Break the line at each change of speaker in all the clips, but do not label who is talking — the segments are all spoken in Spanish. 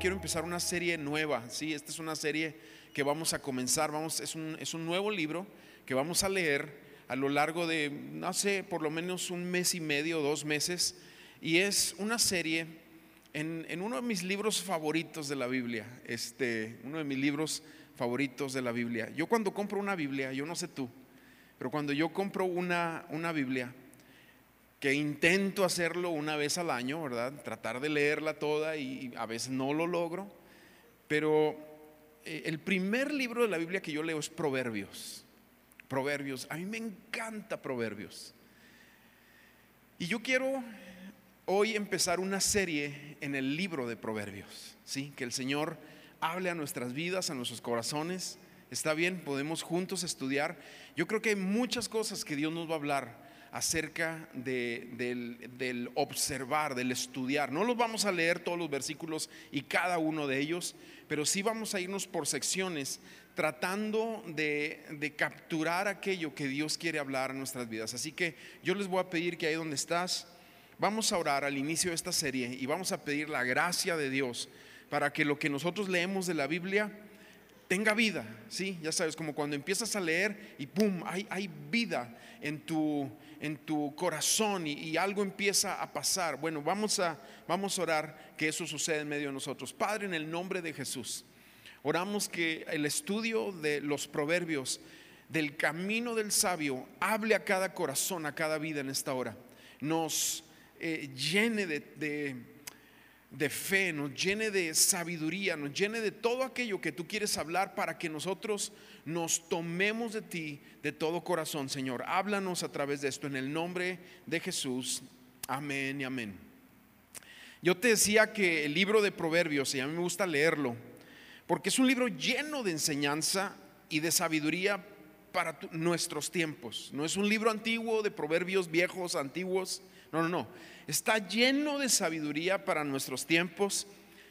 quiero empezar una serie nueva, ¿sí? Esta es una serie que vamos a comenzar, vamos, es, un, es un nuevo libro que vamos a leer a lo largo de, no sé, por lo menos un mes y medio, dos meses, y es una serie en, en uno de mis libros favoritos de la Biblia, este, uno de mis libros favoritos de la Biblia. Yo cuando compro una Biblia, yo no sé tú, pero cuando yo compro una, una Biblia, que intento hacerlo una vez al año, ¿verdad? Tratar de leerla toda y a veces no lo logro, pero eh, el primer libro de la Biblia que yo leo es Proverbios. Proverbios, a mí me encanta Proverbios. Y yo quiero hoy empezar una serie en el libro de Proverbios, ¿sí? Que el Señor hable a nuestras vidas, a nuestros corazones. Está bien, podemos juntos estudiar. Yo creo que hay muchas cosas que Dios nos va a hablar acerca del, observar, del estudiar. No los vamos a leer todos los versículos y cada uno de ellos, pero sí vamos a irnos por secciones tratando de, de, capturar aquello que Dios quiere hablar en nuestras vidas. Así que yo les voy a pedir que ahí donde estás, vamos a orar al inicio de esta serie y vamos a pedir la gracia de Dios para que lo que nosotros leemos de la Biblia tenga vida, ¿sí? Ya sabes, como cuando empiezas a leer y ¡pum! Hay, hay vida en tu, en tu corazón y, algo empieza a pasar. Bueno, vamos a, vamos a orar que eso suceda en medio de nosotros. Padre, en el nombre de Jesús, oramos que el estudio de los proverbios, del camino del sabio, hable a cada corazón, a cada vida en esta hora. Nos eh, llene de de fe, nos llene de sabiduría, nos llene de todo aquello que tú quieres hablar para que nosotros nos tomemos de ti de todo corazón, Señor. Háblanos a través de esto en el nombre de Jesús. Amén y amén. Yo te decía que el libro de Proverbios, y a mí me gusta leerlo, porque es un libro lleno de enseñanza y de sabiduría para nuestros tiempos. No es un libro antiguo de proverbios viejos, antiguos. No, no, no está lleno de sabiduría para nuestros tiempos.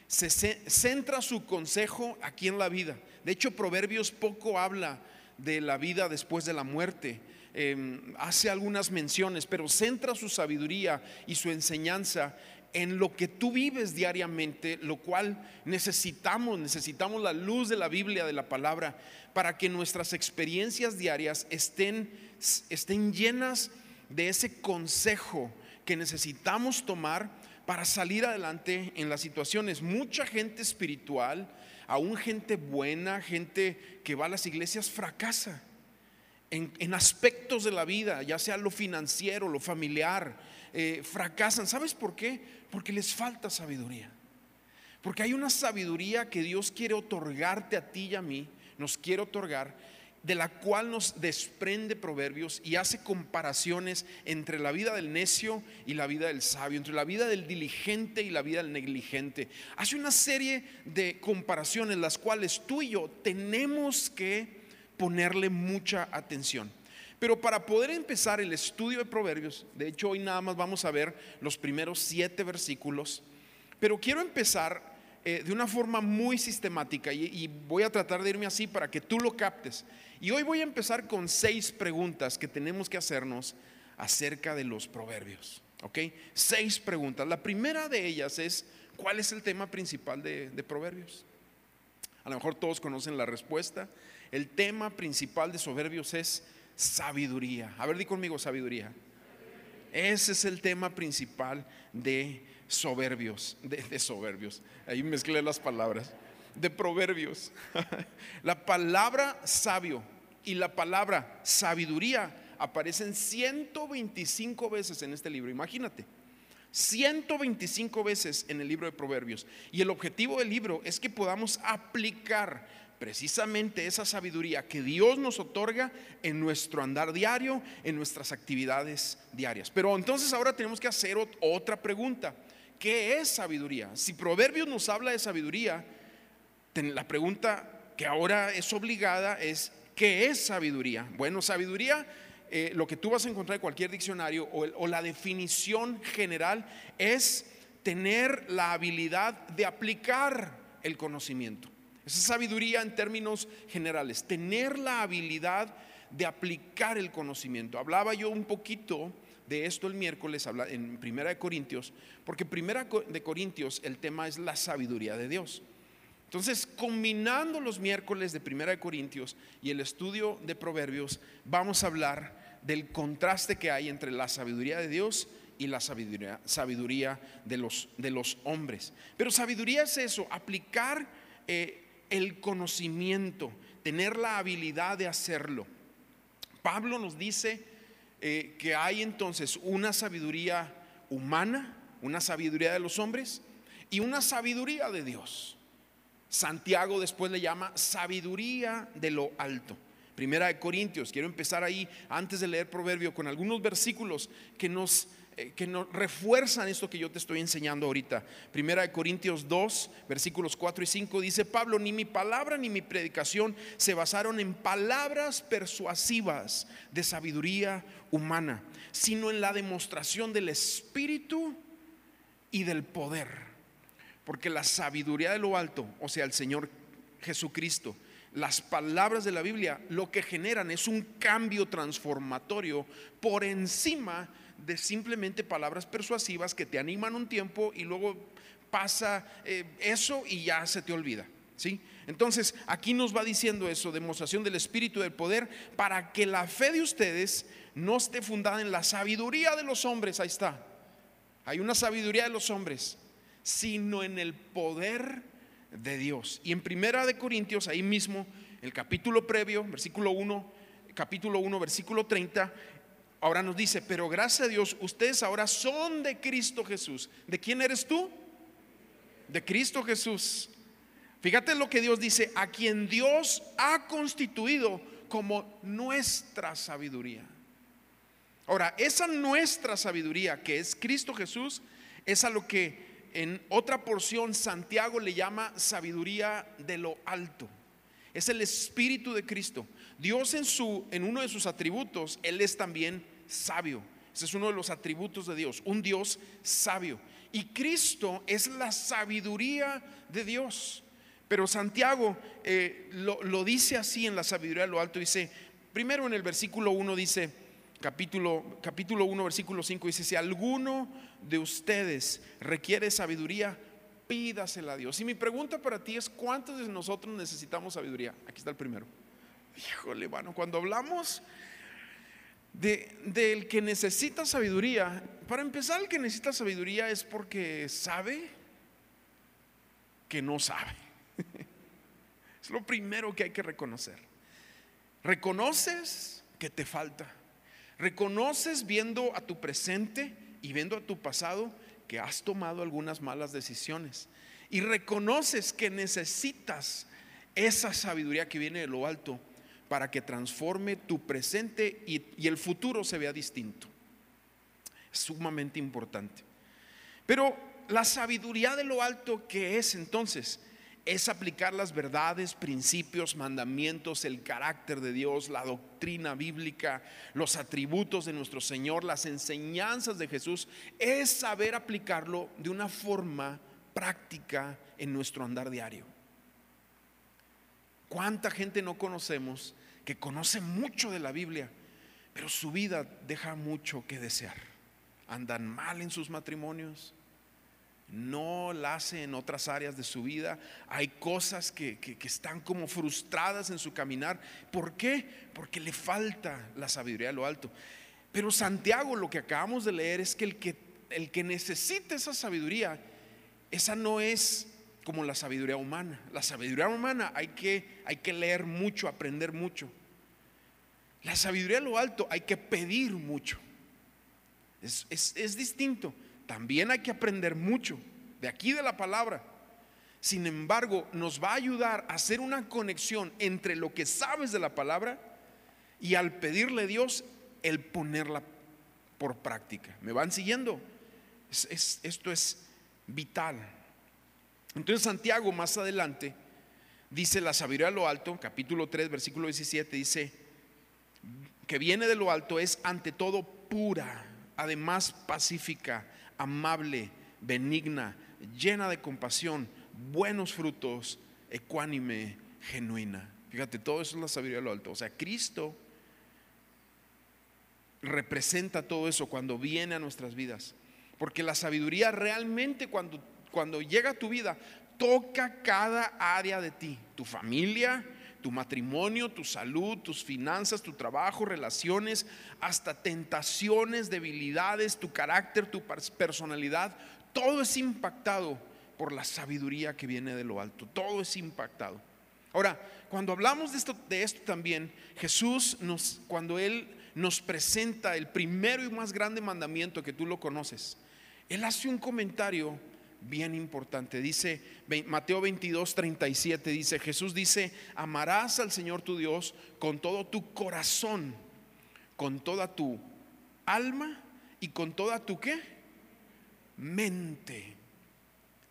Se centra su consejo aquí en la vida. De hecho, Proverbios poco habla de la vida después de la muerte. Em, hace algunas menciones, pero centra su sabiduría y su enseñanza en lo que tú vives diariamente, lo cual necesitamos, necesitamos la luz de la Biblia, de la palabra, para que nuestras experiencias diarias estén, estén llenas de ese consejo que necesitamos tomar para salir adelante en las situaciones. Mucha gente espiritual, aún gente buena, gente que va a las iglesias, fracasa en, aspectos de la vida, ya sea lo financiero, lo familiar, eh, fracasan. ¿Sabes por qué? Porque les falta sabiduría. Porque hay una sabiduría que Dios quiere otorgarte a ti y a mí, nos quiere otorgar, de la cual nos desprende Proverbios y hace comparaciones entre la vida del necio y la vida del sabio, entre la vida del diligente y la vida del negligente. Hace una serie de comparaciones las cuales tú y yo tenemos que ponerle mucha atención. Pero para poder empezar el estudio de Proverbios, de hecho hoy nada más vamos a ver los primeros siete versículos, pero quiero empezar eh, de una forma muy sistemática y, voy a tratar de irme así para que tú lo captes. Y hoy voy a empezar con seis preguntas que tenemos que hacernos acerca de los proverbios. ¿Ok? Seis preguntas. La primera de ellas es, ¿cuál es el tema principal de, de proverbios? A lo mejor todos conocen la respuesta. El tema principal de proverbios es sabiduría. A ver, di conmigo sabiduría. Ese es el tema principal de soberbios, de, soberbios, ahí mezclé las palabras, de proverbios. la palabra sabio y la palabra sabiduría aparecen 125 veces en este libro, imagínate. 125 veces en el libro de Proverbios. Y el objetivo del libro es que podamos aplicar precisamente esa sabiduría que Dios nos otorga en nuestro andar diario, en nuestras actividades diarias. Pero entonces ahora tenemos que hacer otra pregunta. ¿Qué es sabiduría? Si Proverbios nos habla de sabiduría, la pregunta que ahora es obligada es, ¿qué es sabiduría? Bueno, sabiduría, eh, lo que tú vas a encontrar en cualquier diccionario o, o la definición general es tener la habilidad de aplicar el conocimiento. Esa es sabiduría en términos generales, tener la habilidad de aplicar el conocimiento. Hablaba yo un poquito de esto el miércoles en Primera de Corintios, porque Primera de Corintios el tema es la sabiduría de Dios. Entonces, combinando los miércoles de Primera de Corintios y el estudio de Proverbios, vamos a hablar del contraste que hay entre la sabiduría de Dios y la sabiduría, de, los, de, los, hombres. Pero sabiduría es eso, aplicar eh, el conocimiento, tener la habilidad de hacerlo. Pablo nos dice eh, que hay entonces una sabiduría humana, una sabiduría de los hombres y una sabiduría de Dios. Santiago después le llama sabiduría de lo alto. Primera de Corintios, quiero empezar ahí antes de leer Proverbio con algunos versículos que nos, que nos refuerzan esto que yo te estoy enseñando ahorita. Primera de Corintios 2, versículos 4 y 5 dice Pablo, ni mi palabra ni mi predicación se basaron en palabras persuasivas de sabiduría humana, sino en la demostración del Espíritu y del poder porque la sabiduría de lo alto, o sea, el Señor Jesucristo, las palabras de la Biblia lo que generan es un cambio transformatorio por encima de simplemente palabras persuasivas que te animan un tiempo y luego pasa eh, eso y ya se te olvida. ¿sí? Entonces, aquí nos va diciendo eso, demostración del Espíritu del poder, para que la fe de ustedes no esté fundada en la sabiduría de los hombres. Ahí está. Hay una sabiduría de los hombres sino en el poder de Dios. Y en Primera de Corintios, ahí mismo, el capítulo previo, versículo 1, capítulo 1, versículo 30, ahora nos dice, pero gracias a Dios, ustedes ahora son de Cristo Jesús. ¿De quién eres tú? De Cristo Jesús. Fíjate lo que Dios dice, a quien Dios ha constituido como nuestra sabiduría. Ahora, esa nuestra sabiduría que es Cristo Jesús, es a lo que en otra porción Santiago le llama sabiduría de lo alto. Es el espíritu de Cristo. Dios en su en uno de sus atributos, él es también sabio. Ese es uno de los atributos de Dios, un Dios sabio. Y Cristo es la sabiduría de Dios. Pero Santiago eh, lo, dice así en la sabiduría de lo alto. Dice, primero en el versículo 1 dice, capítulo, capítulo 1, versículo 5 dice, si alguno de ustedes requiere sabiduría, pídasela a Dios. Y mi pregunta para ti es, ¿cuántos de nosotros necesitamos sabiduría? Aquí está el primero. Híjole, bueno, cuando hablamos de, del que necesita sabiduría, para empezar, el que necesita sabiduría es porque sabe que no sabe. Es lo primero que hay que reconocer. Reconoces que te falta Reconoces viendo a tu presente y viendo a tu pasado que has tomado algunas malas decisiones. Y reconoces que necesitas esa sabiduría que viene de lo alto para que transforme tu presente y, el futuro se vea distinto. Es sumamente importante. Pero la sabiduría de lo alto que es entonces es aplicar las verdades, principios, mandamientos, el carácter de Dios, la doctrina bíblica, los atributos de nuestro Señor, las enseñanzas de Jesús, es saber aplicarlo de una forma práctica en nuestro andar diario. ¿Cuánta gente no conocemos que conoce mucho de la Biblia, pero su vida deja mucho que desear? Andan mal en sus matrimonios, no la hace en otras áreas de su vida. Hay cosas que, están como frustradas en su caminar. ¿Por qué? Porque le falta la sabiduría de lo alto. Pero Santiago, lo que acabamos de leer es que el que, el que necesita esa sabiduría, esa no es como la sabiduría humana. La sabiduría humana hay que, hay que leer mucho, aprender mucho. La sabiduría de lo alto hay que pedir mucho. es, es distinto. También hay que aprender mucho de aquí de la palabra. Sin embargo, nos va a ayudar a hacer una conexión entre lo que sabes de la palabra y al pedirle Dios el ponerla por práctica. ¿Me van siguiendo? esto es vital. Entonces Santiago más adelante dice la sabiduría de lo alto, capítulo 3, versículo 17, dice que viene de lo alto es ante todo pura, además pacífica amable, benigna, llena de compasión, buenos frutos, ecuánime, genuina. Fíjate, todo eso es la sabiduría de lo alto. O sea, Cristo representa todo eso cuando viene a nuestras vidas. Porque la sabiduría realmente cuando, cuando llega a tu vida toca cada área de ti, tu familia, tu matrimonio, tu salud, tus finanzas, tu trabajo, relaciones, hasta tentaciones, debilidades, tu carácter, tu personalidad. Todo es impactado por la sabiduría que viene de lo alto. Todo es impactado. Ahora, cuando hablamos de esto, de esto también, Jesús nos, cuando Él nos presenta el primero y más grande mandamiento que tú lo conoces, Él hace un comentario bien importante. Dice Mateo 22, 37, dice, Jesús dice, amarás al Señor tu Dios con todo tu corazón, con toda tu alma y con toda tu qué? Mente.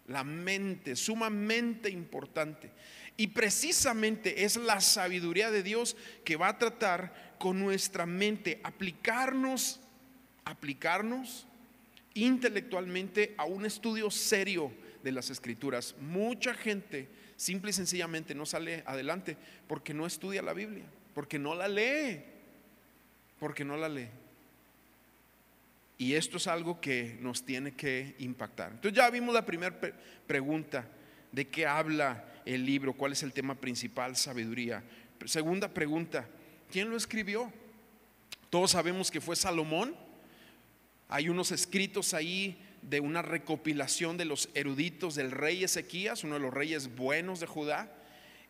La mente, sumamente importante. Y precisamente es la sabiduría de Dios que va a tratar con nuestra mente, aplicarnos, aplicarnos intelectualmente a un estudio serio de las escrituras. Mucha gente simple y sencillamente no sale adelante porque no estudia la Biblia, porque no la lee, porque no la lee. Y esto es algo que nos tiene que impactar. Entonces ya vimos la primera pregunta de qué habla el libro, cuál es el tema principal, sabiduría. Segunda pregunta, ¿quién lo escribió? Todos sabemos que fue Salomón hay unos escritos ahí de una recopilación de los eruditos del rey Ezequías, uno de los reyes buenos de Judá.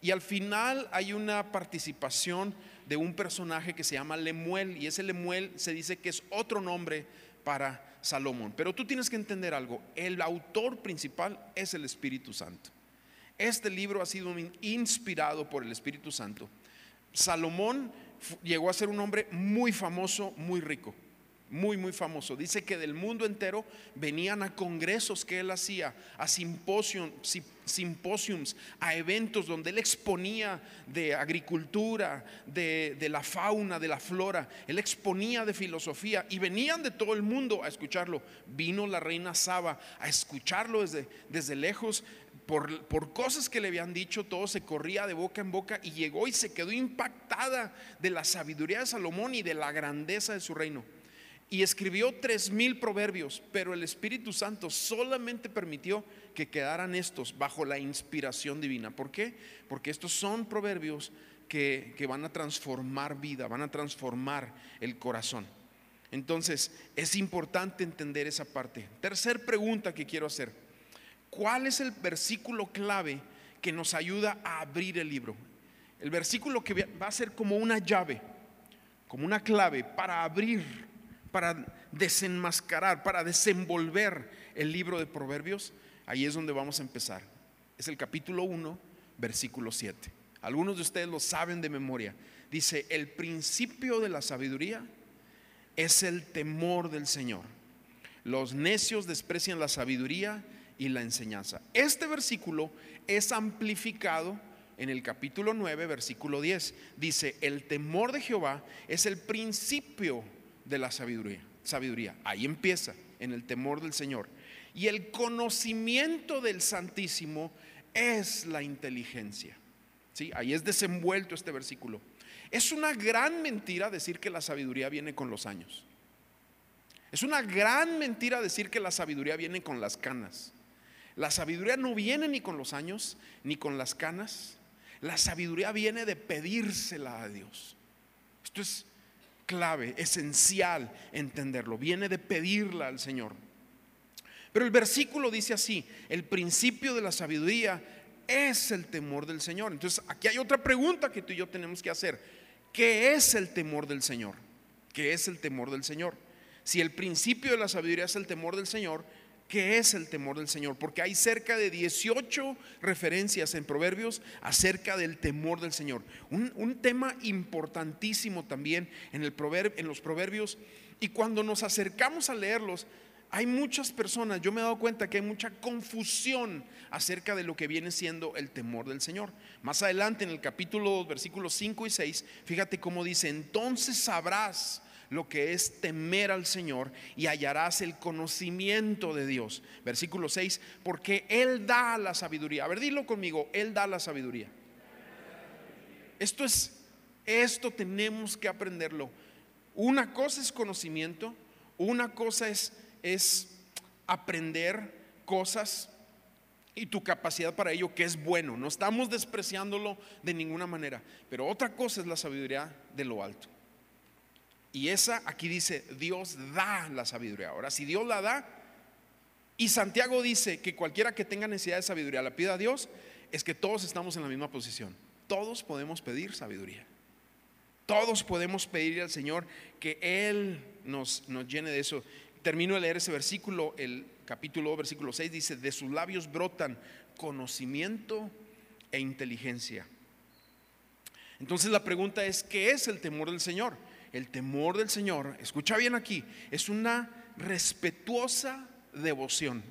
Y al final hay una participación de un personaje que se llama Lemuel. Y ese Lemuel se dice que es otro nombre para Salomón. Pero tú tienes que entender algo. El autor principal es el Espíritu Santo. Este libro ha sido inspirado por el Espíritu Santo. Salomón llegó a ser un hombre muy famoso, muy rico muy, muy famoso. Dice que del mundo entero venían a congresos que él hacía, a simposium, simposiums, a eventos donde él exponía de agricultura, de, la fauna, de la flora. Él exponía de filosofía y venían de todo el mundo a escucharlo. Vino la reina Saba a escucharlo desde, desde lejos. Por, por, cosas que le habían dicho, todo se corría de boca en boca y llegó y se quedó impactada de la sabiduría de Salomón y de la grandeza de su reino y escribió tres mil proverbios, pero el Espíritu Santo solamente permitió que quedaran estos bajo la inspiración divina. ¿Por qué? Porque estos son proverbios que, que van a transformar vida, van a transformar el corazón. Entonces, es importante entender esa parte. Tercer pregunta que quiero hacer. ¿Cuál es el versículo clave que nos ayuda a abrir el libro? El versículo que va a ser como una llave, como una clave para abrir para desenmascarar, para desenvolver el libro de Proverbios, ahí es donde vamos a empezar. Es el capítulo 1, versículo 7. Algunos de ustedes lo saben de memoria. Dice, el principio de la sabiduría es el temor del Señor. Los necios desprecian la sabiduría y la enseñanza. Este versículo es amplificado en el capítulo 9, versículo 10. Dice, el temor de Jehová es el principio de la sabiduría. Sabiduría. Ahí empieza, en el temor del Señor. Y el conocimiento del Santísimo es la inteligencia. ¿Sí? Ahí es desenvuelto este versículo. Es una gran mentira decir que la sabiduría viene con los años. Es una gran mentira decir que la sabiduría viene con las canas. La sabiduría no viene ni con los años, ni con las canas. La sabiduría viene de pedírsela a Dios. Esto es clave, esencial entenderlo. Viene de pedirla al Señor. Pero el versículo dice así, el principio de la sabiduría es el temor del Señor. Entonces, aquí hay otra pregunta que tú y yo tenemos que hacer. ¿Qué es el temor del Señor? ¿Qué es el temor del Señor? Si el principio de la sabiduría es el temor del Señor, ¿Qué es el temor del Señor? Porque hay cerca de 18 referencias en Proverbios acerca del temor del Señor. Un, tema importantísimo también en, en los Proverbios. Y cuando nos acercamos a leerlos, hay muchas personas, yo me he dado cuenta que hay mucha confusión acerca de lo que viene siendo el temor del Señor. Más adelante en el capítulo 2, versículos 5 y 6, fíjate cómo dice, entonces sabrás lo que es temer al Señor y hallarás el conocimiento de Dios. Versículo 6, porque Él da la sabiduría. A ver, dilo conmigo, Él da la sabiduría. Esto es, esto tenemos que aprenderlo. Una cosa es conocimiento, una cosa es, es aprender cosas y tu capacidad para ello, que es bueno. No estamos despreciándolo de ninguna manera. Pero otra cosa es la sabiduría de lo alto. Y esa aquí dice, Dios da la sabiduría. Ahora, si Dios la da, y Santiago dice que cualquiera que tenga necesidad de sabiduría la pida a Dios, es que todos estamos en la misma posición. Todos podemos pedir sabiduría. Todos podemos pedir al Señor que Él nos, nos llene de eso. Termino de leer ese versículo, el capítulo versículo 6 dice, de sus labios brotan conocimiento e inteligencia. Entonces la pregunta es, ¿qué es el temor del Señor? El temor del Señor, escucha bien aquí, es una respetuosa devoción.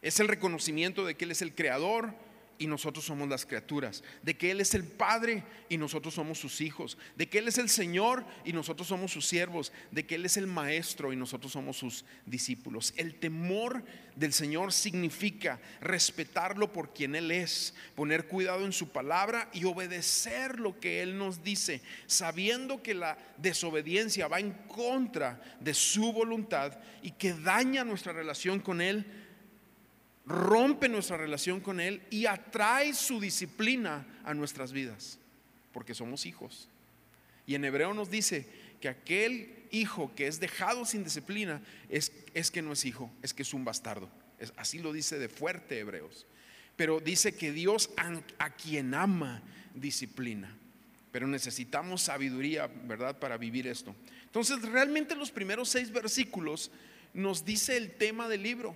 Es el reconocimiento de que Él es el creador, y nosotros somos las criaturas, de que Él es el Padre y nosotros somos sus hijos, de que Él es el Señor y nosotros somos sus siervos, de que Él es el Maestro y nosotros somos sus discípulos. El temor del Señor significa respetarlo por quien Él es, poner cuidado en su palabra y obedecer lo que Él nos dice, sabiendo que la desobediencia va en contra de su voluntad y que daña nuestra relación con Él rompe nuestra relación con Él y atrae su disciplina a nuestras vidas, porque somos hijos. Y en hebreo nos dice que aquel hijo que es dejado sin disciplina es, es que no es hijo, es que es un bastardo. Es, así lo dice de fuerte Hebreos. Pero dice que Dios a, a quien ama disciplina. Pero necesitamos sabiduría, ¿verdad?, para vivir esto. Entonces, realmente los primeros seis versículos nos dice el tema del libro.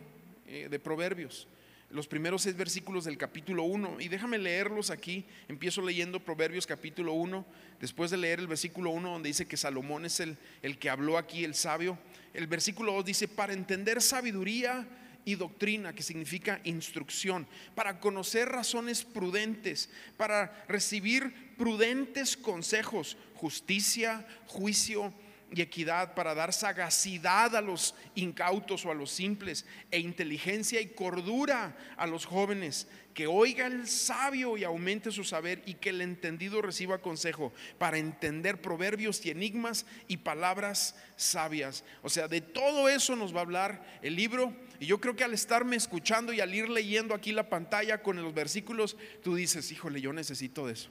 Eh, de Proverbios, los primeros seis versículos del capítulo 1. Y déjame leerlos aquí. Empiezo leyendo Proverbios capítulo 1, después de leer el versículo 1 donde dice que Salomón es el, el que habló aquí, el sabio. El versículo 2 dice, para entender sabiduría y doctrina, que significa instrucción, para conocer razones prudentes, para recibir prudentes consejos, justicia, juicio y equidad para dar sagacidad a los incautos o a los simples e inteligencia y cordura a los jóvenes, que oiga el sabio y aumente su saber y que el entendido reciba consejo para entender proverbios y enigmas y palabras sabias. O sea, de todo eso nos va a hablar el libro y yo creo que al estarme escuchando y al ir leyendo aquí la pantalla con los versículos, tú dices, híjole, yo necesito de eso.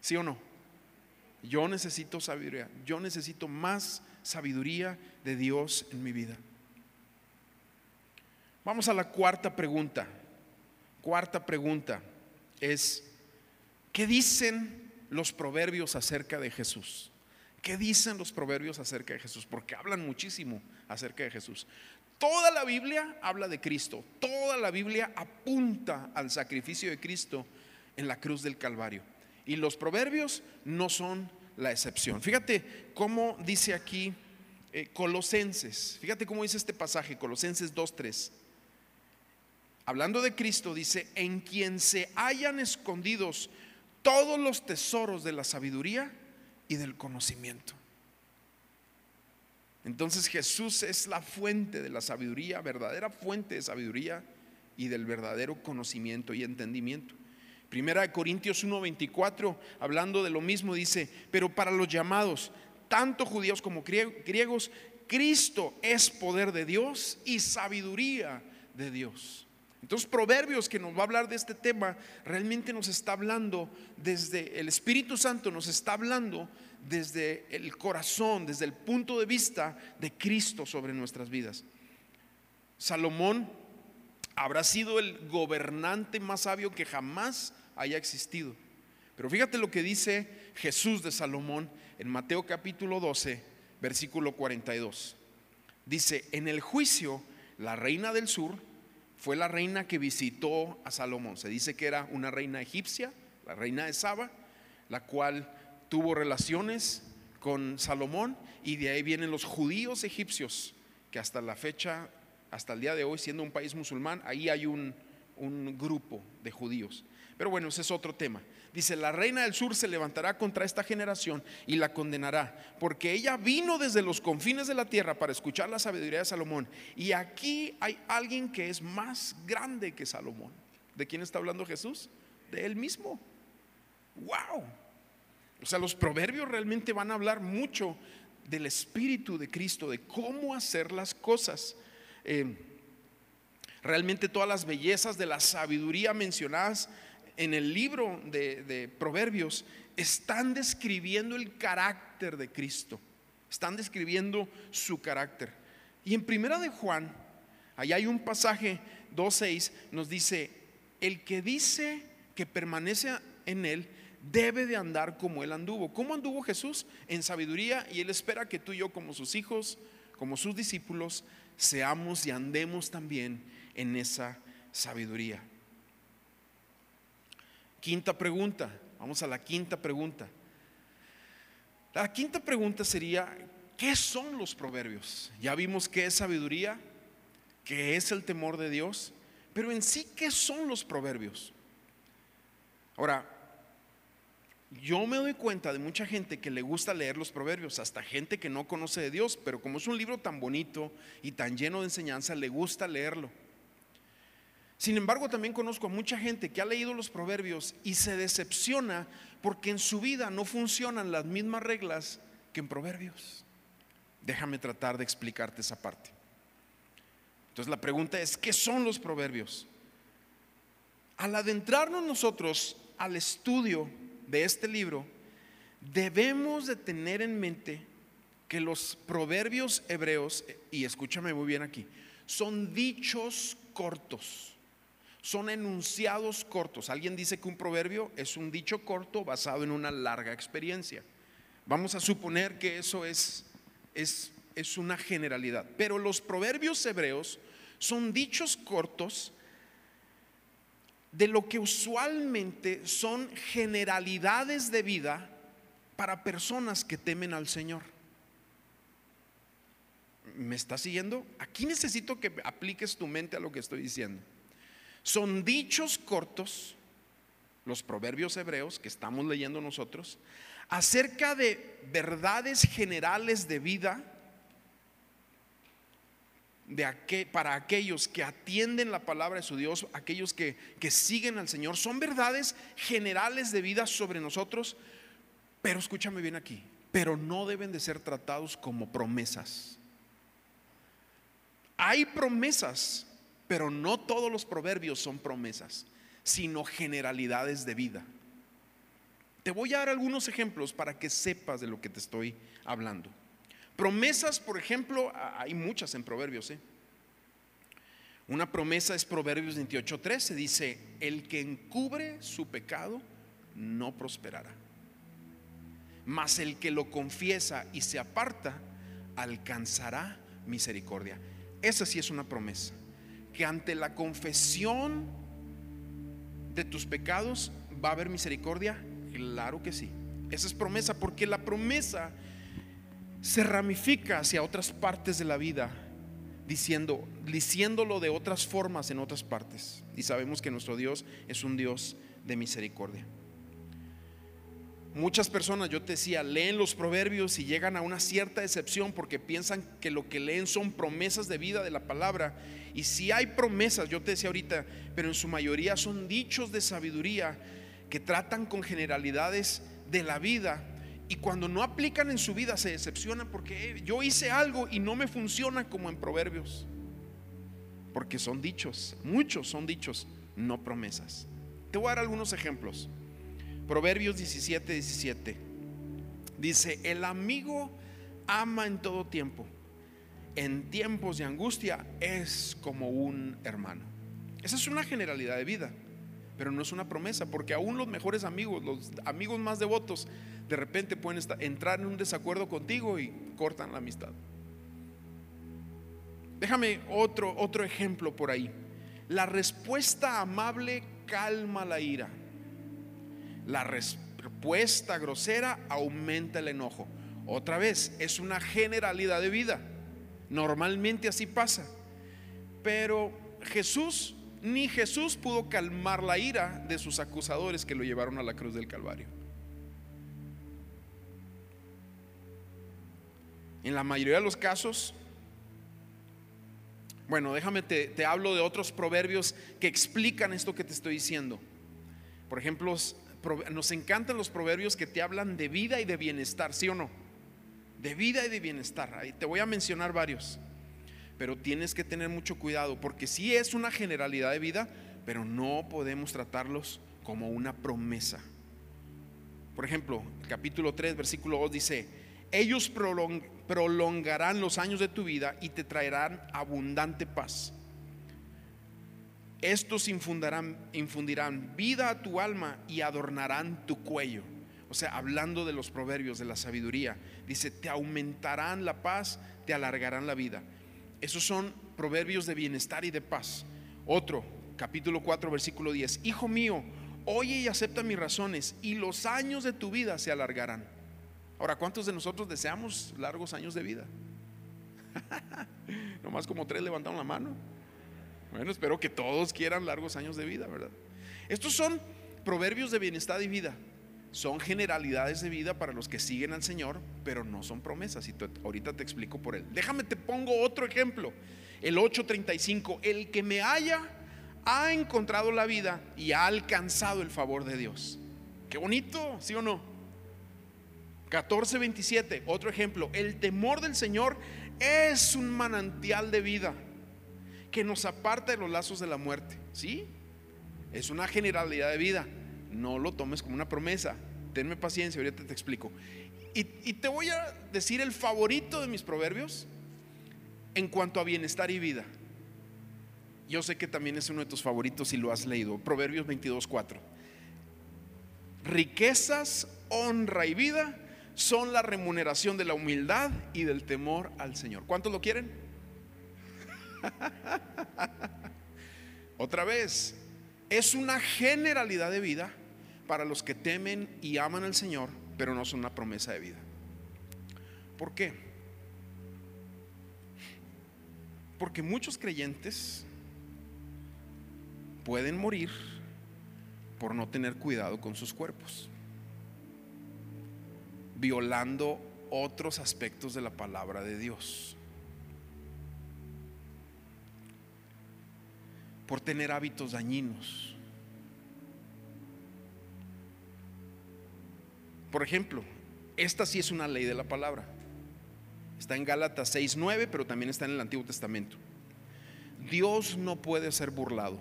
¿Sí o no? Yo necesito sabiduría, yo necesito más sabiduría de Dios en mi vida. Vamos a la cuarta pregunta. Cuarta pregunta es, ¿qué dicen los proverbios acerca de Jesús? ¿Qué dicen los proverbios acerca de Jesús? Porque hablan muchísimo acerca de Jesús. Toda la Biblia habla de Cristo, toda la Biblia apunta al sacrificio de Cristo en la cruz del Calvario. Y los proverbios no son la excepción. Fíjate cómo dice aquí eh, Colosenses. Fíjate cómo dice este pasaje, Colosenses 2.3. Hablando de Cristo, dice, en quien se hayan escondidos todos los tesoros de la sabiduría y del conocimiento. Entonces Jesús es la fuente de la sabiduría, verdadera fuente de sabiduría y del verdadero conocimiento y entendimiento. Primera de Corintios 1:24, hablando de lo mismo, dice, pero para los llamados, tanto judíos como griegos, Cristo es poder de Dios y sabiduría de Dios. Entonces, Proverbios que nos va a hablar de este tema, realmente nos está hablando desde el Espíritu Santo, nos está hablando desde el corazón, desde el punto de vista de Cristo sobre nuestras vidas. Salomón habrá sido el gobernante más sabio que jamás haya existido. Pero fíjate lo que dice Jesús de Salomón en Mateo capítulo 12, versículo 42. Dice, en el juicio, la reina del sur fue la reina que visitó a Salomón. Se dice que era una reina egipcia, la reina de Saba, la cual tuvo relaciones con Salomón y de ahí vienen los judíos egipcios, que hasta la fecha, hasta el día de hoy, siendo un país musulmán, ahí hay un, un grupo de judíos. Pero bueno, ese es otro tema. Dice, la reina del sur se levantará contra esta generación y la condenará, porque ella vino desde los confines de la tierra para escuchar la sabiduría de Salomón. Y aquí hay alguien que es más grande que Salomón. ¿De quién está hablando Jesús? De él mismo. ¡Wow! O sea, los proverbios realmente van a hablar mucho del Espíritu de Cristo, de cómo hacer las cosas. Eh, realmente todas las bellezas de la sabiduría mencionadas en el libro de, Proverbios están describiendo el carácter de Cristo, están describiendo su carácter. Y en primera de Juan, allá hay un pasaje 2.6, nos dice, el que dice que permanece en él, debe de andar como él anduvo. ¿Cómo anduvo Jesús? En sabiduría y él espera que tú y yo como sus hijos, como sus discípulos, seamos y andemos también en esa sabiduría. Quinta pregunta, vamos a la quinta pregunta. La quinta pregunta sería, ¿qué son los proverbios? Ya vimos qué es sabiduría, qué es el temor de Dios, pero en sí, ¿qué son los proverbios? Ahora, yo me doy cuenta de mucha gente que le gusta leer los proverbios, hasta gente que no conoce de Dios, pero como es un libro tan bonito y tan lleno de enseñanza, le gusta leerlo. Sin embargo, también conozco a mucha gente que ha leído los proverbios y se decepciona porque en su vida no funcionan las mismas reglas que en proverbios. Déjame tratar de explicarte esa parte. Entonces la pregunta es, ¿qué son los proverbios? Al adentrarnos nosotros al estudio de este libro, debemos de tener en mente que los proverbios hebreos, y escúchame muy bien aquí, son dichos cortos, son enunciados cortos. Alguien dice que un proverbio es un dicho corto basado en una larga experiencia. Vamos a suponer que eso es, es, es una generalidad. Pero los proverbios hebreos son dichos cortos de lo que usualmente son generalidades de vida para personas que temen al Señor. ¿Me está siguiendo? Aquí necesito que apliques tu mente a lo que estoy diciendo. Son dichos cortos, los proverbios hebreos que estamos leyendo nosotros, acerca de verdades generales de vida de para aquellos que atienden la palabra de su Dios, aquellos que, que siguen al Señor, son verdades generales de vida sobre nosotros, pero escúchame bien aquí, pero no deben de ser tratados como promesas. Hay promesas, pero no todos los proverbios son promesas, sino generalidades de vida. Te voy a dar algunos ejemplos para que sepas de lo que te estoy hablando. Promesas, por ejemplo, hay muchas en Proverbios. ¿eh? Una promesa es Proverbios 28:13. Dice, el que encubre su pecado no prosperará. Mas el que lo confiesa y se aparta alcanzará misericordia. Esa sí es una promesa. Que ante la confesión de tus pecados va a haber misericordia. Claro que sí. Esa es promesa porque la promesa se ramifica hacia otras partes de la vida, diciendo, diciéndolo de otras formas en otras partes. Y sabemos que nuestro Dios es un Dios de misericordia. Muchas personas, yo te decía, leen los proverbios y llegan a una cierta decepción porque piensan que lo que leen son promesas de vida de la palabra. Y si hay promesas, yo te decía ahorita, pero en su mayoría son dichos de sabiduría que tratan con generalidades de la vida y cuando no aplican en su vida se decepcionan porque yo hice algo y no me funciona como en proverbios. Porque son dichos, muchos son dichos, no promesas. Te voy a dar algunos ejemplos. Proverbios 17, 17. Dice, el amigo ama en todo tiempo. En tiempos de angustia es como un hermano. Esa es una generalidad de vida, pero no es una promesa, porque aún los mejores amigos, los amigos más devotos, de repente pueden entrar en un desacuerdo contigo y cortan la amistad. Déjame otro, otro ejemplo por ahí. La respuesta amable calma la ira. La respuesta grosera aumenta el enojo. Otra vez, es una generalidad de vida. Normalmente así pasa. Pero Jesús, ni Jesús pudo calmar la ira de sus acusadores que lo llevaron a la cruz del Calvario. En la mayoría de los casos, bueno, déjame, te, hablo de otros proverbios que explican esto que te estoy diciendo. Por ejemplo, nos encantan los proverbios que te hablan de vida y de bienestar, ¿sí o no? De vida y de bienestar. Ahí te voy a mencionar varios. Pero tienes que tener mucho cuidado porque sí es una generalidad de vida, pero no podemos tratarlos como una promesa. Por ejemplo, el capítulo 3, versículo 2 dice, ellos prolongarán los años de tu vida y te traerán abundante paz. Estos infundirán, infundirán vida a tu alma y adornarán tu cuello. O sea, hablando de los proverbios, de la sabiduría, dice, te aumentarán la paz, te alargarán la vida. Esos son proverbios de bienestar y de paz. Otro, capítulo 4, versículo 10. Hijo mío, oye y acepta mis razones y los años de tu vida se alargarán. Ahora, ¿cuántos de nosotros deseamos largos años de vida? Nomás como tres levantaron la mano. Bueno, espero que todos quieran largos años de vida, ¿verdad? Estos son proverbios de bienestar y vida. Son generalidades de vida para los que siguen al Señor, pero no son promesas. Y ahorita te explico por él. Déjame te pongo otro ejemplo. El 8:35. El que me haya ha encontrado la vida y ha alcanzado el favor de Dios. Qué bonito, ¿sí o no? 14:27, otro ejemplo, el temor del Señor es un manantial de vida que nos aparta de los lazos de la muerte, ¿sí? Es una generalidad de vida, no lo tomes como una promesa, tenme paciencia, ahorita te explico. Y, y te voy a decir el favorito de mis proverbios en cuanto a bienestar y vida. Yo sé que también es uno de tus favoritos si lo has leído. Proverbios 22.4. Riquezas, honra y vida son la remuneración de la humildad y del temor al Señor. ¿Cuántos lo quieren? Otra vez, es una generalidad de vida para los que temen y aman al Señor, pero no son una promesa de vida. ¿Por qué? Porque muchos creyentes pueden morir por no tener cuidado con sus cuerpos, violando otros aspectos de la palabra de Dios, por tener hábitos dañinos. Por ejemplo, esta sí es una ley de la palabra. Está en Gálatas 6:9, pero también está en el Antiguo Testamento. Dios no puede ser burlado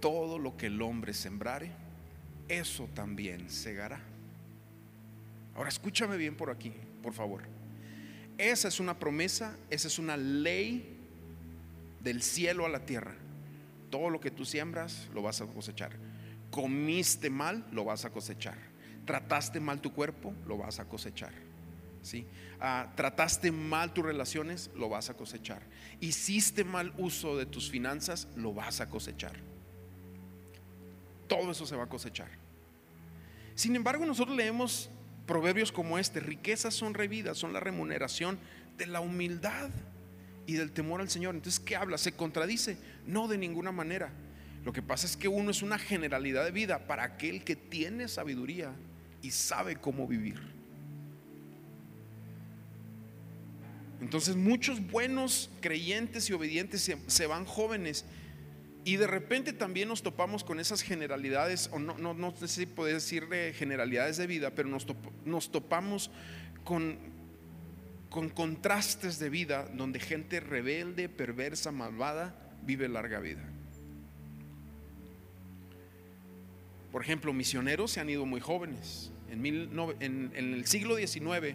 todo lo que el hombre sembrare, eso también segará. Ahora escúchame bien por aquí, por favor. Esa es una promesa, esa es una ley del cielo a la tierra. Todo lo que tú siembras lo vas a cosechar. Comiste mal, lo vas a cosechar. Trataste mal tu cuerpo, lo vas a cosechar. ¿Sí? Ah, trataste mal tus relaciones, lo vas a cosechar. Hiciste mal uso de tus finanzas, lo vas a cosechar todo eso se va a cosechar. Sin embargo, nosotros leemos proverbios como este, riquezas son revidas, son la remuneración de la humildad y del temor al Señor. Entonces, ¿qué habla? ¿Se contradice? No, de ninguna manera. Lo que pasa es que uno es una generalidad de vida para aquel que tiene sabiduría y sabe cómo vivir. Entonces muchos buenos creyentes y obedientes se, van jóvenes y de repente también nos topamos con esas generalidades, o no, no, sé si puedo decir generalidades de vida, pero nos, nos topamos con, con contrastes de vida donde gente rebelde, perversa, malvada vive larga vida. Por ejemplo, misioneros se han ido muy jóvenes. En, el siglo XIX,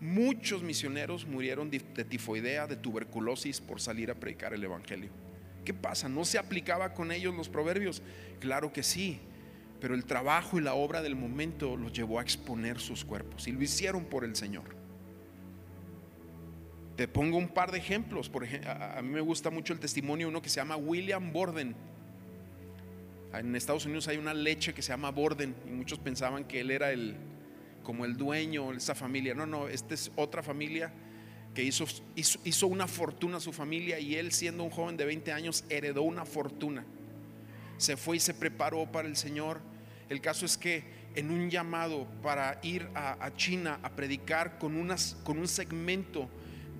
muchos misioneros murieron de tifoidea, de tuberculosis por salir a predicar el Evangelio. ¿Qué pasa? ¿No se aplicaba con ellos los proverbios? Claro que sí, pero el trabajo y la obra del momento los llevó a exponer sus cuerpos y lo hicieron por el Señor. Te pongo un par de ejemplos. A mí me gusta mucho el testimonio de uno que se llama William Borden. En Estados Unidos hay una leche que se llama Borden y muchos pensaban que él era el como el dueño esa familia. No, no, esta es otra familia que hizo, hizo, una fortuna a su familia y él siendo un joven de 20 años heredó una fortuna. Se fue y se preparó para el Señor. El caso es que en un llamado para ir a, China a predicar con, unas, con un segmento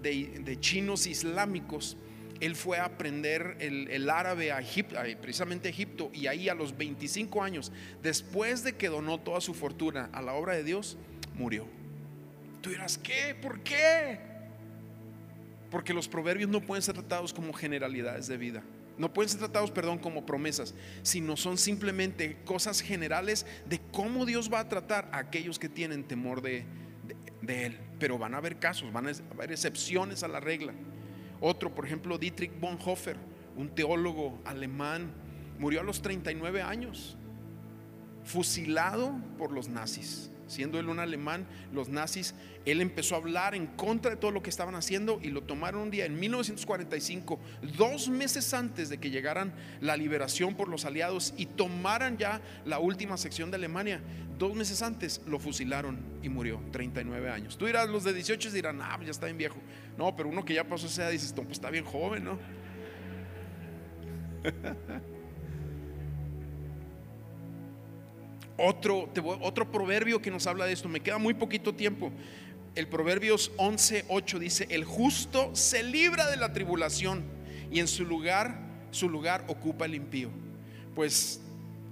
de, de chinos islámicos, él fue a aprender el, árabe a Egipto, precisamente a Egipto, y ahí a los 25 años, después de que donó toda su fortuna a la obra de Dios, murió. Tú dirás, ¿qué? ¿Por qué? Porque los proverbios no pueden ser tratados como generalidades de vida. No pueden ser tratados, perdón, como promesas, sino son simplemente cosas generales de cómo Dios va a tratar a aquellos que tienen temor de, de, Él. Pero van a haber casos, van a haber excepciones a la regla. Otro, por ejemplo, Dietrich Bonhoeffer, un teólogo alemán, murió a los 39 años, fusilado por los nazis siendo él un alemán, los nazis, él empezó a hablar en contra de todo lo que estaban haciendo y lo tomaron un día en 1945, dos meses antes de que llegaran la liberación por los aliados y tomaran ya la última sección de Alemania. Dos meses antes lo fusilaron y murió, 39 años. Tú dirás, los de 18 dirán, ah, pues ya está bien viejo. No, pero uno que ya pasó esa edad dices, pues está bien joven, ¿no? Otro, otro proverbio que nos habla de esto, me queda muy poquito tiempo. El Proverbios 11:8 dice, "El justo se libra de la tribulación y en su lugar, su lugar ocupa el impío." Pues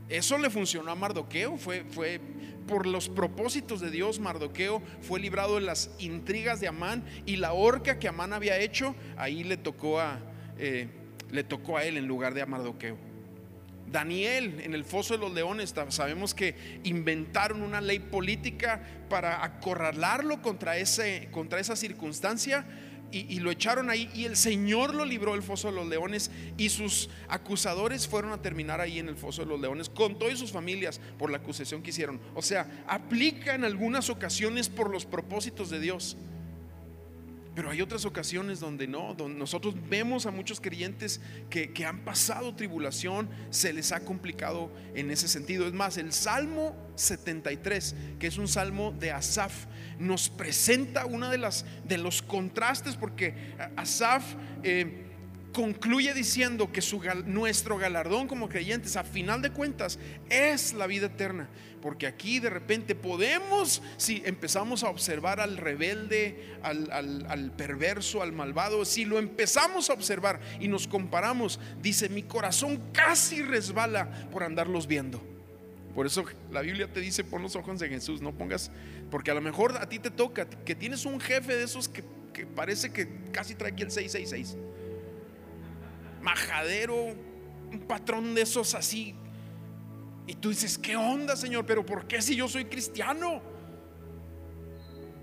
eso le funcionó a Mardoqueo, fue, fue por los propósitos de Dios, Mardoqueo fue librado de las intrigas de Amán y la horca que Amán había hecho, ahí le tocó a, eh, le tocó a él en lugar de a Mardoqueo. Daniel en el foso de los leones, sabemos que inventaron una ley política para acorralarlo contra, ese, contra esa circunstancia y, lo echaron ahí y el Señor lo libró del foso de los leones y sus acusadores fueron a terminar ahí en el foso de los leones con todas sus familias por la acusación que hicieron. O sea, aplica en algunas ocasiones por los propósitos de Dios. Pero hay otras ocasiones donde no, donde nosotros vemos a muchos creyentes que, que, han pasado tribulación, se les ha complicado en ese sentido. Es más, el Salmo 73, que es un salmo de Asaf, nos presenta uno de, las, de los contrastes, porque Asaf... Eh, concluye diciendo que nuestro galardón como creyentes a final de cuentas es la vida eterna. Porque aquí de repente podemos, si empezamos a observar al rebelde, al, perverso, al malvado, si lo empezamos a observar y nos comparamos, dice, mi corazón casi resbala por andarlos viendo. Por eso la Biblia te dice, pon los ojos en Jesús, no pongas, porque a lo mejor a ti te toca, que tienes un jefe de esos que, que parece que casi trae aquí el 666 majadero, un patrón de esos así. Y tú dices, ¿qué onda, Señor? Pero ¿por qué si yo soy cristiano?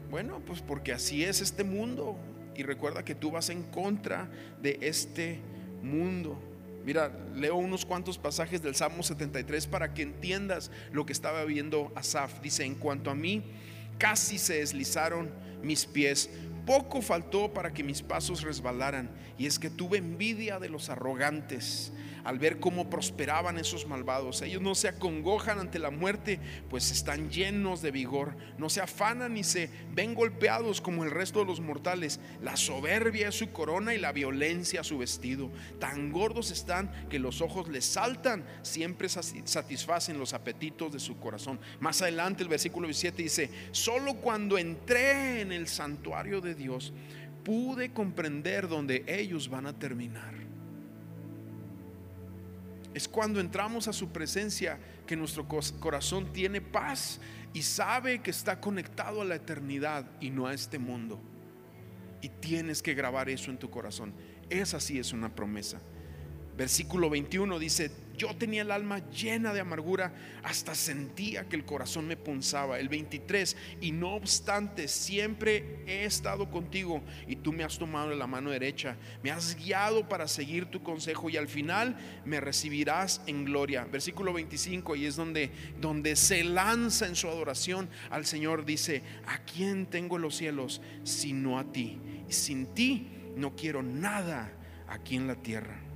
Bueno, pues porque así es este mundo. Y recuerda que tú vas en contra de este mundo. Mira, leo unos cuantos pasajes del Salmo 73 para que entiendas lo que estaba viendo Asaf. Dice, en cuanto a mí, casi se deslizaron mis pies poco faltó para que mis pasos resbalaran, y es que tuve envidia de los arrogantes al ver cómo prosperaban esos malvados. Ellos no se acongojan ante la muerte, pues están llenos de vigor, no se afanan ni se ven golpeados como el resto de los mortales. La soberbia es su corona y la violencia su vestido. Tan gordos están que los ojos les saltan, siempre satisfacen los apetitos de su corazón. Más adelante el versículo 17 dice, solo cuando entré en el santuario de Dios, pude comprender dónde ellos van a terminar. Es cuando entramos a su presencia que nuestro corazón tiene paz y sabe que está conectado a la eternidad y no a este mundo. Y tienes que grabar eso en tu corazón. Esa sí es una promesa. Versículo 21 dice, yo tenía el alma llena de amargura, hasta sentía que el corazón me punzaba. El 23, y no obstante, siempre he estado contigo y tú me has tomado la mano derecha, me has guiado para seguir tu consejo y al final me recibirás en gloria. Versículo 25, y es donde, donde se lanza en su adoración al Señor, dice, ¿a quién tengo los cielos sino a ti? Sin ti no quiero nada aquí en la tierra.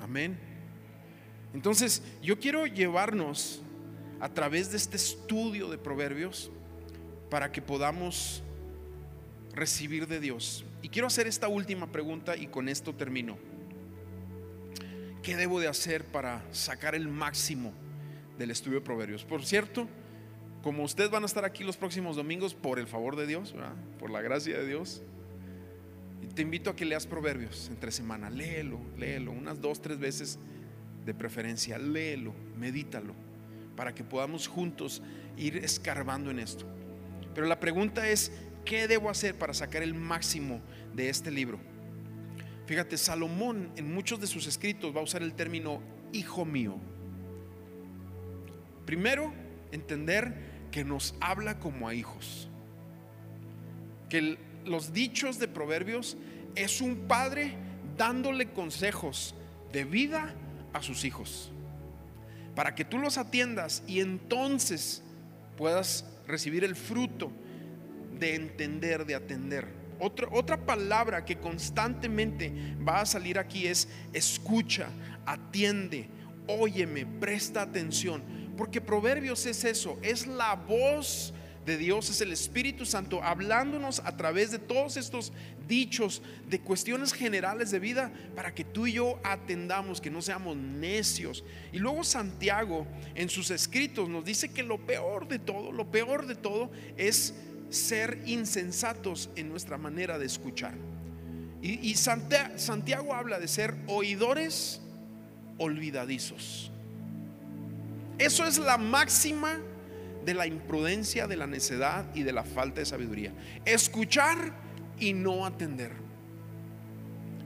Amén. Entonces, yo quiero llevarnos a través de este estudio de proverbios para que podamos recibir de Dios. Y quiero hacer esta última pregunta y con esto termino. ¿Qué debo de hacer para sacar el máximo del estudio de proverbios? Por cierto, como ustedes van a estar aquí los próximos domingos, por el favor de Dios, por la gracia de Dios, te invito a que leas Proverbios entre semana. Léelo, léelo, unas dos, tres veces de preferencia. Léelo, medítalo, para que podamos juntos ir escarbando en esto. Pero la pregunta es, ¿qué debo hacer para sacar el máximo de este libro? Fíjate, Salomón en muchos de sus escritos va a usar el término hijo mío. Primero, entender que nos habla como a hijos. Que los dichos de Proverbios es un padre dándole consejos de vida a sus hijos. Para que tú los atiendas y entonces puedas recibir el fruto de entender, de atender. Otra, otra palabra que constantemente va a salir aquí es escucha, atiende, óyeme, presta atención. Porque Proverbios es eso, es la voz de Dios, es el Espíritu Santo hablándonos a través de todos estos dichos, de cuestiones generales de vida, para que tú y yo atendamos, que no seamos necios. Y luego Santiago en sus escritos nos dice que lo peor de todo, lo peor de todo es ser insensatos en nuestra manera de escuchar. Y, Santiago habla de ser oidores olvidadizos. Eso es la máxima de la imprudencia, de la necedad y de la falta de sabiduría. Escuchar y no atender.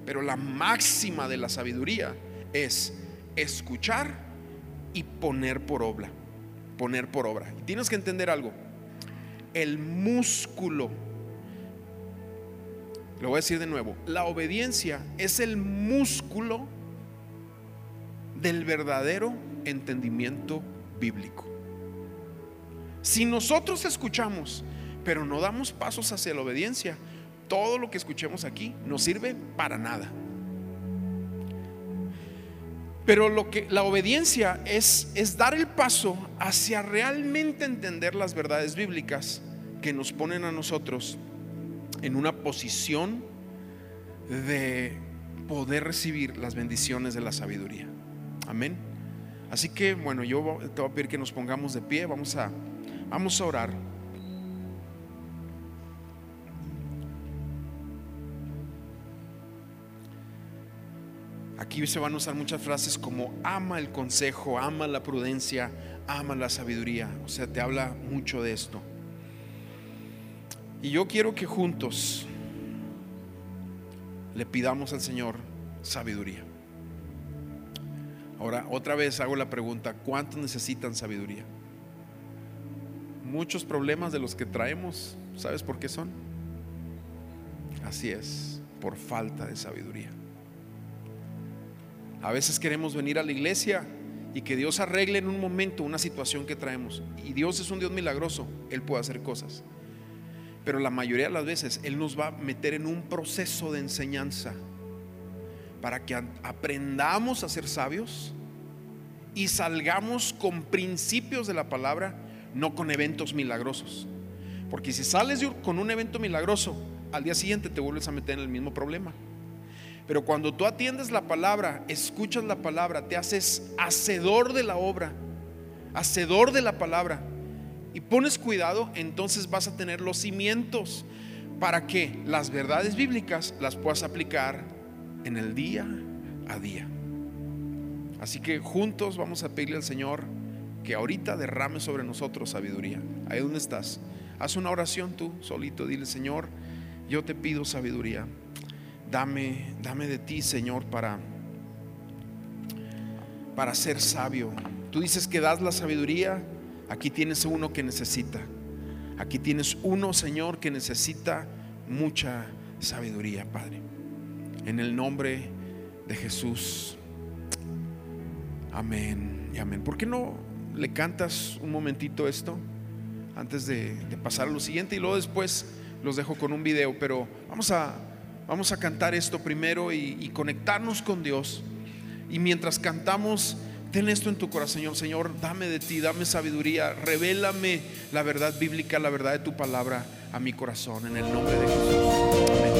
Pero la máxima de la sabiduría es escuchar y poner por obra. Poner por obra. tienes que entender algo. El músculo, lo voy a decir de nuevo, la obediencia es el músculo del verdadero entendimiento bíblico. Si nosotros escuchamos, pero no damos pasos hacia la obediencia, todo lo que escuchemos aquí no sirve para nada. Pero lo que la obediencia es es dar el paso hacia realmente entender las verdades bíblicas que nos ponen a nosotros en una posición de poder recibir las bendiciones de la sabiduría. Amén. Así que bueno, yo te voy a pedir que nos pongamos de pie, vamos a Vamos a orar. Aquí se van a usar muchas frases como ama el consejo, ama la prudencia, ama la sabiduría. O sea, te habla mucho de esto. Y yo quiero que juntos le pidamos al Señor sabiduría. Ahora, otra vez hago la pregunta, ¿cuántos necesitan sabiduría? Muchos problemas de los que traemos, ¿sabes por qué son? Así es, por falta de sabiduría. A veces queremos venir a la iglesia y que Dios arregle en un momento una situación que traemos. Y Dios es un Dios milagroso, Él puede hacer cosas. Pero la mayoría de las veces Él nos va a meter en un proceso de enseñanza para que aprendamos a ser sabios y salgamos con principios de la palabra no con eventos milagrosos. Porque si sales con un evento milagroso, al día siguiente te vuelves a meter en el mismo problema. Pero cuando tú atiendes la palabra, escuchas la palabra, te haces hacedor de la obra, hacedor de la palabra, y pones cuidado, entonces vas a tener los cimientos para que las verdades bíblicas las puedas aplicar en el día a día. Así que juntos vamos a pedirle al Señor que ahorita derrame sobre nosotros sabiduría. Ahí donde estás. Haz una oración tú solito, dile, Señor, yo te pido sabiduría. Dame, dame de ti, Señor, para para ser sabio. Tú dices que das la sabiduría, aquí tienes uno que necesita. Aquí tienes uno, Señor, que necesita mucha sabiduría, Padre. En el nombre de Jesús. Amén y amén. ¿Por qué no le cantas un momentito esto antes de, pasar a lo siguiente y luego después los dejo con un video, pero vamos a, vamos a cantar esto primero y, y conectarnos con Dios. Y mientras cantamos, ten esto en tu corazón, Señor, dame de ti, dame sabiduría, revélame la verdad bíblica, la verdad de tu palabra a mi corazón, en el nombre de Jesús. Amén.